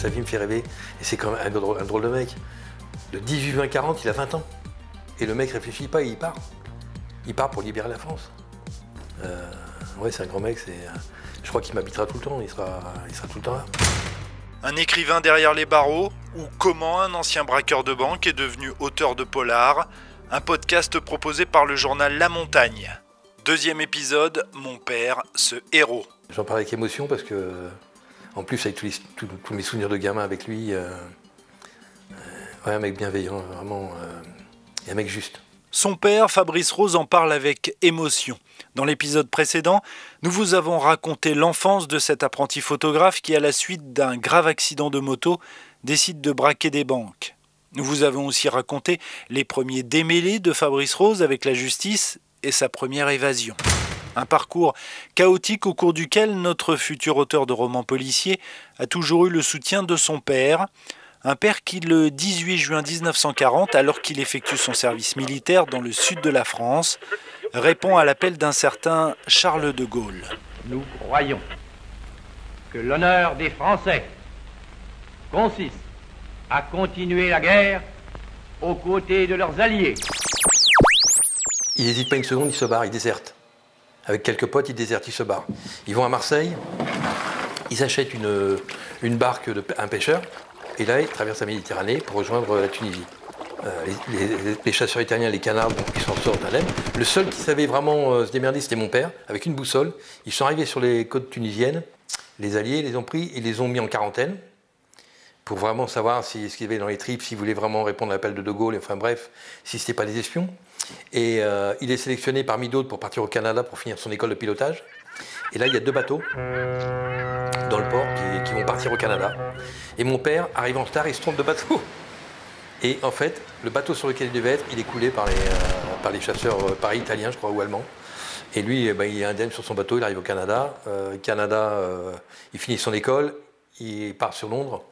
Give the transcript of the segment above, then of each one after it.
sa vie me fait rêver. Et c'est quand même un drôle, un drôle de mec. De 18 20 40, il a 20 ans. Et le mec réfléchit pas, il part. Il part pour libérer la France. Euh, ouais, c'est un grand mec. C'est, euh, je crois qu'il m'habitera tout le temps. Il sera, il sera tout le temps là. Un écrivain derrière les barreaux ou comment un ancien braqueur de banque est devenu auteur de polar. Un podcast proposé par le journal La Montagne. Deuxième épisode, mon père, ce héros. J'en parle avec émotion parce que, en plus, avec tous, mes souvenirs de gamin avec lui, euh, euh, un mec bienveillant, vraiment, euh, et un mec juste. Son père, Fabrice Rose, en parle avec émotion. Dans l'épisode précédent, nous vous avons raconté l'enfance de cet apprenti photographe qui, à la suite d'un grave accident de moto, décide de braquer des banques. Nous vous avons aussi raconté les premiers démêlés de Fabrice Rose avec la justice et sa première évasion. Un parcours chaotique au cours duquel notre futur auteur de romans policiers a toujours eu le soutien de son père, un père qui, le 18 juin 1940, alors qu'il effectue son service militaire dans le sud de la France, répond à l'appel d'un certain Charles de Gaulle. Nous croyons que l'honneur des Français consiste à continuer la guerre aux côtés de leurs alliés. Il n'hésite pas une seconde, il se barre, il déserte. Avec quelques potes, il déserte, il se barre. Ils vont à Marseille, ils achètent une, une barque de un pêcheur, et là, ils traversent la Méditerranée pour rejoindre la Tunisie. Euh, les, chasseurs italiens, les canards, ils s'en sortent à l'aide. Le seul qui savait vraiment euh, se démerder, c'était mon père, avec une boussole. Ils sont arrivés sur les côtes tunisiennes, les Alliés les ont pris et les ont mis en quarantaine pour vraiment savoir si, ce qu'il y avait dans les tripes, s'ils voulaient vraiment répondre à l'appel de De Gaulle, enfin bref, si ce n'était pas des espions. Et euh, il est sélectionné parmi d'autres pour partir au Canada pour finir son école de pilotage. Et là, il y a deux bateaux dans le port qui, vont partir au Canada. Et mon père arrive en retard, il se trompe de bateau. Et en fait, le bateau sur lequel il devait être, il est coulé par les, euh, par les chasseurs, euh, pareil, italiens, je crois, ou allemands. Et lui, eh ben, il est indemne sur son bateau, il arrive au Canada. Euh, Canada, il finit son école, il part sur Londres.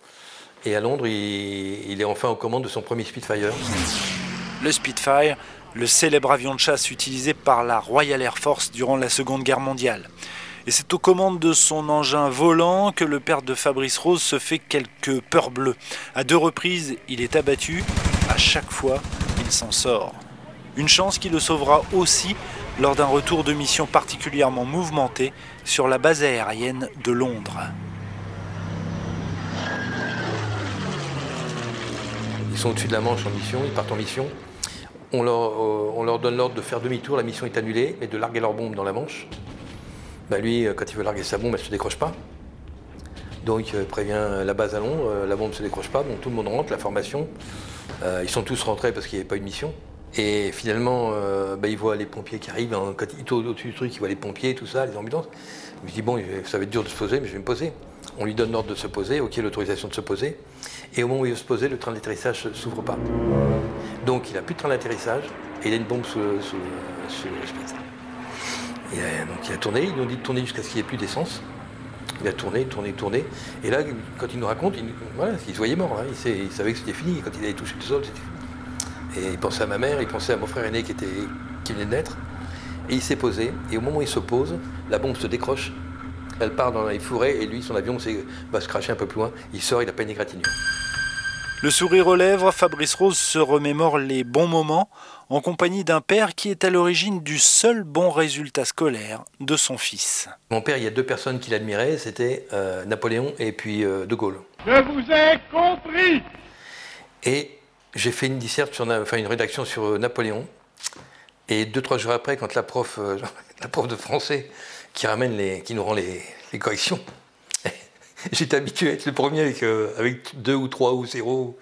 Et à Londres, il, il est enfin aux commandes de son premier Spitfire. Le Spitfire, le célèbre avion de chasse utilisé par la Royal Air Force durant la Seconde Guerre mondiale. Et c'est aux commandes de son engin volant que le père de Fabrice Rose se fait quelques peurs bleues. À deux reprises, il est abattu. À chaque fois, il s'en sort. Une chance qui le sauvera aussi lors d'un retour de mission particulièrement mouvementé sur la base aérienne de Londres. Ils sont au-dessus de la Manche en mission, ils partent en mission. On leur, euh, on leur donne l'ordre de faire demi-tour, la mission est annulée, mais de larguer leur bombe dans la Manche. Bah lui, euh, quand il veut larguer sa bombe, elle ne se décroche pas. Donc euh, il prévient la base à Londres, la bombe ne se décroche pas, donc tout le monde rentre, la formation. Ils sont tous rentrés parce qu'il n'y avait pas eu de mission. Et finalement, bah, ils voient les pompiers qui arrivent, hein, quand ils tournent au-dessus du truc, ils voient les pompiers, tout ça, les ambulances. Il me dit, bon, ça va être dur de se poser, mais je vais me poser. On lui donne l'ordre de se poser, ok, l'autorisation de se poser. Et au moment où il veut se poser, le train d'atterrissage ne s'ouvre pas. Donc il n'a plus de train d'atterrissage et il a une bombe sous, sous sous. Et, euh, donc il a tourné, ils lui ont dit de tourner jusqu'à ce qu'il n'y ait plus d'essence. Il a tourné, tourné, tourné. Et là, quand il nous raconte, il, voilà, il se voyait mort. hein. Il, savait que c'était fini. Quand il avait touché le sol, c'était fini. Et il pensait à ma mère, il pensait à mon frère aîné qui, venait de naître. Et il s'est posé. Et au moment où il se pose, la bombe se décroche. Elle part dans les fourrés et lui, son avion va se cracher un peu plus loin. Il sort, il n'a pas une égratignure. Le sourire aux lèvres, Fabrice Rose se remémore les bons moments en compagnie d'un père qui est à l'origine du seul bon résultat scolaire de son fils. Mon père, il y a deux personnes qui l'admiraient, c'était euh, Napoléon et puis euh, De Gaulle. Je vous ai compris Et j'ai fait une disserte sur, enfin une rédaction sur euh, Napoléon. Et deux trois jours après, quand la prof, euh, la prof de français qui ramène les, qui nous rend les, les corrections, j'étais habitué à être le premier avec, euh, deux ou trois ou zéro.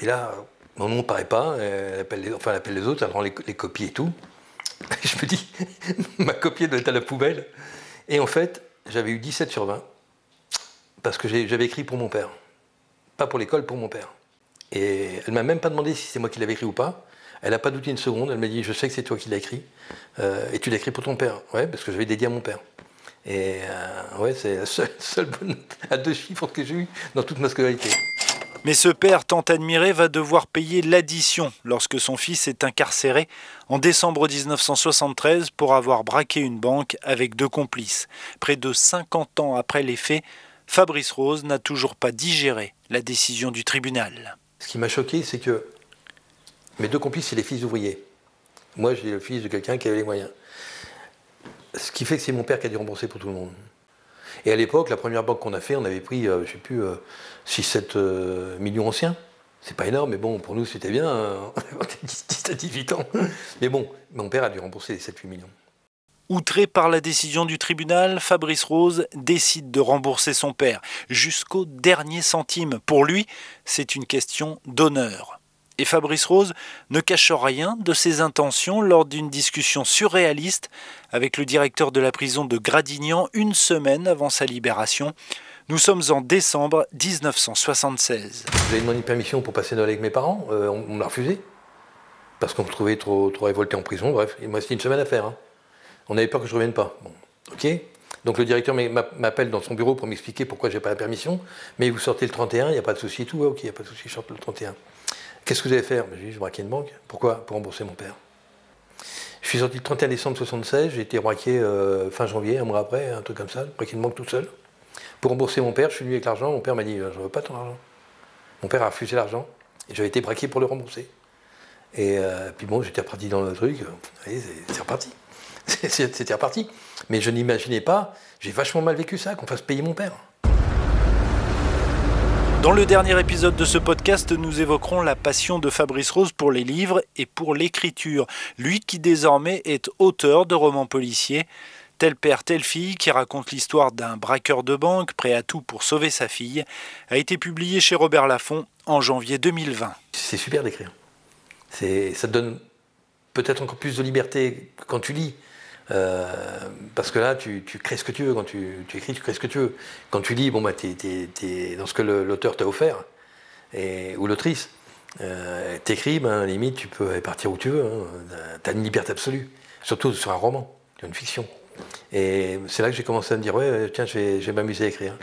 Et là, mon nom ne paraît pas. Elle appelle les, enfin, elle appelle les autres, elle rend les, les copies et tout. Je me dis, ma copie doit être à la poubelle. Et en fait, j'avais eu 17 sur 20 parce que j'avais écrit pour mon père. Pas pour l'école, pour mon père. Et elle m'a même pas demandé si c'est moi qui l'avais écrit ou pas. Elle n'a pas douté une seconde. Elle m'a dit Je sais que c'est toi qui l'as écrit. Euh, et tu l'as écrit pour ton père. Ouais, parce que j'avais dédié à mon père. Et euh, ouais, c'est la seule, seule bonne note à deux chiffres que j'ai eu dans toute ma scolarité. Mais ce père tant admiré va devoir payer l'addition lorsque son fils est incarcéré en décembre 1973 pour avoir braqué une banque avec deux complices. Près de 50 ans après les faits, Fabrice Rose n'a toujours pas digéré la décision du tribunal. Ce qui m'a choqué, c'est que mes deux complices, c'est les fils ouvriers. Moi, j'ai le fils de quelqu'un qui avait les moyens. Ce qui fait que c'est mon père qui a dû rembourser pour tout le monde. Et à l'époque, la première banque qu'on a fait, on avait pris, je ne sais plus, 6-7 millions anciens. C'est pas énorme, mais bon, pour nous, c'était bien. On était 10 à 18 ans. Mais bon, mon père a dû rembourser les 7-8 millions. Outré par la décision du tribunal, Fabrice Rose décide de rembourser son père jusqu'au dernier centime. Pour lui, c'est une question d'honneur. Et Fabrice Rose ne cache rien de ses intentions lors d'une discussion surréaliste avec le directeur de la prison de Gradignan une semaine avant sa libération. Nous sommes en décembre 1976. J'avais demandé une permission pour passer Noël avec mes parents? Euh, on, me l'a refusé. Parce qu'on me trouvait trop, trop révolté en prison. Bref, il m'a resté une semaine à faire. Hein. On avait peur que je ne revienne pas. Bon, ok. Donc le directeur m'appelle dans son bureau pour m'expliquer pourquoi j'ai pas la permission. Mais vous sortez le 31, il n'y a pas de souci et tout. ok, il n'y a pas de souci, je sorte le 31. Qu'est-ce que vous allez faire Je dis, je braquer une banque. Pourquoi? Pour rembourser mon père. Je suis sorti le 31 décembre 76, j'ai été braqué euh, fin janvier, un mois après, un truc comme ça, braqué une banque tout seul. Pour rembourser mon père, je suis venu avec l'argent. Mon père m'a dit euh, Je ne veux pas ton argent. Mon père a refusé l'argent. Et j'avais été braqué pour le rembourser. Et euh, puis bon, j'étais reparti dans le truc. C'est reparti. C'était reparti. Mais je n'imaginais pas, j'ai vachement mal vécu ça, qu'on fasse payer mon père. Dans le dernier épisode de ce podcast, nous évoquerons la passion de Fabrice Rose pour les livres et pour l'écriture. Lui qui désormais est auteur de romans policiers. Tel père, telle fille, qui raconte l'histoire d'un braqueur de banque prêt à tout pour sauver sa fille, a été publié chez Robert Laffont en janvier 2020. C'est super d'écrire. Ça te donne peut-être encore plus de liberté quand tu lis. Euh, parce que là, tu, crées ce que tu veux. Quand tu, écris, tu crées ce que tu veux. Quand tu lis, bon, bah, tu es, dans ce que l'auteur t'a offert, et, ou l'autrice. Euh, T'écris, ben, limite, tu peux partir où tu veux. Hein. Tu as une liberté absolue. Surtout sur un roman, une fiction. Et c'est là que j'ai commencé à me dire, ouais, tiens, je vais, m'amuser à écrire.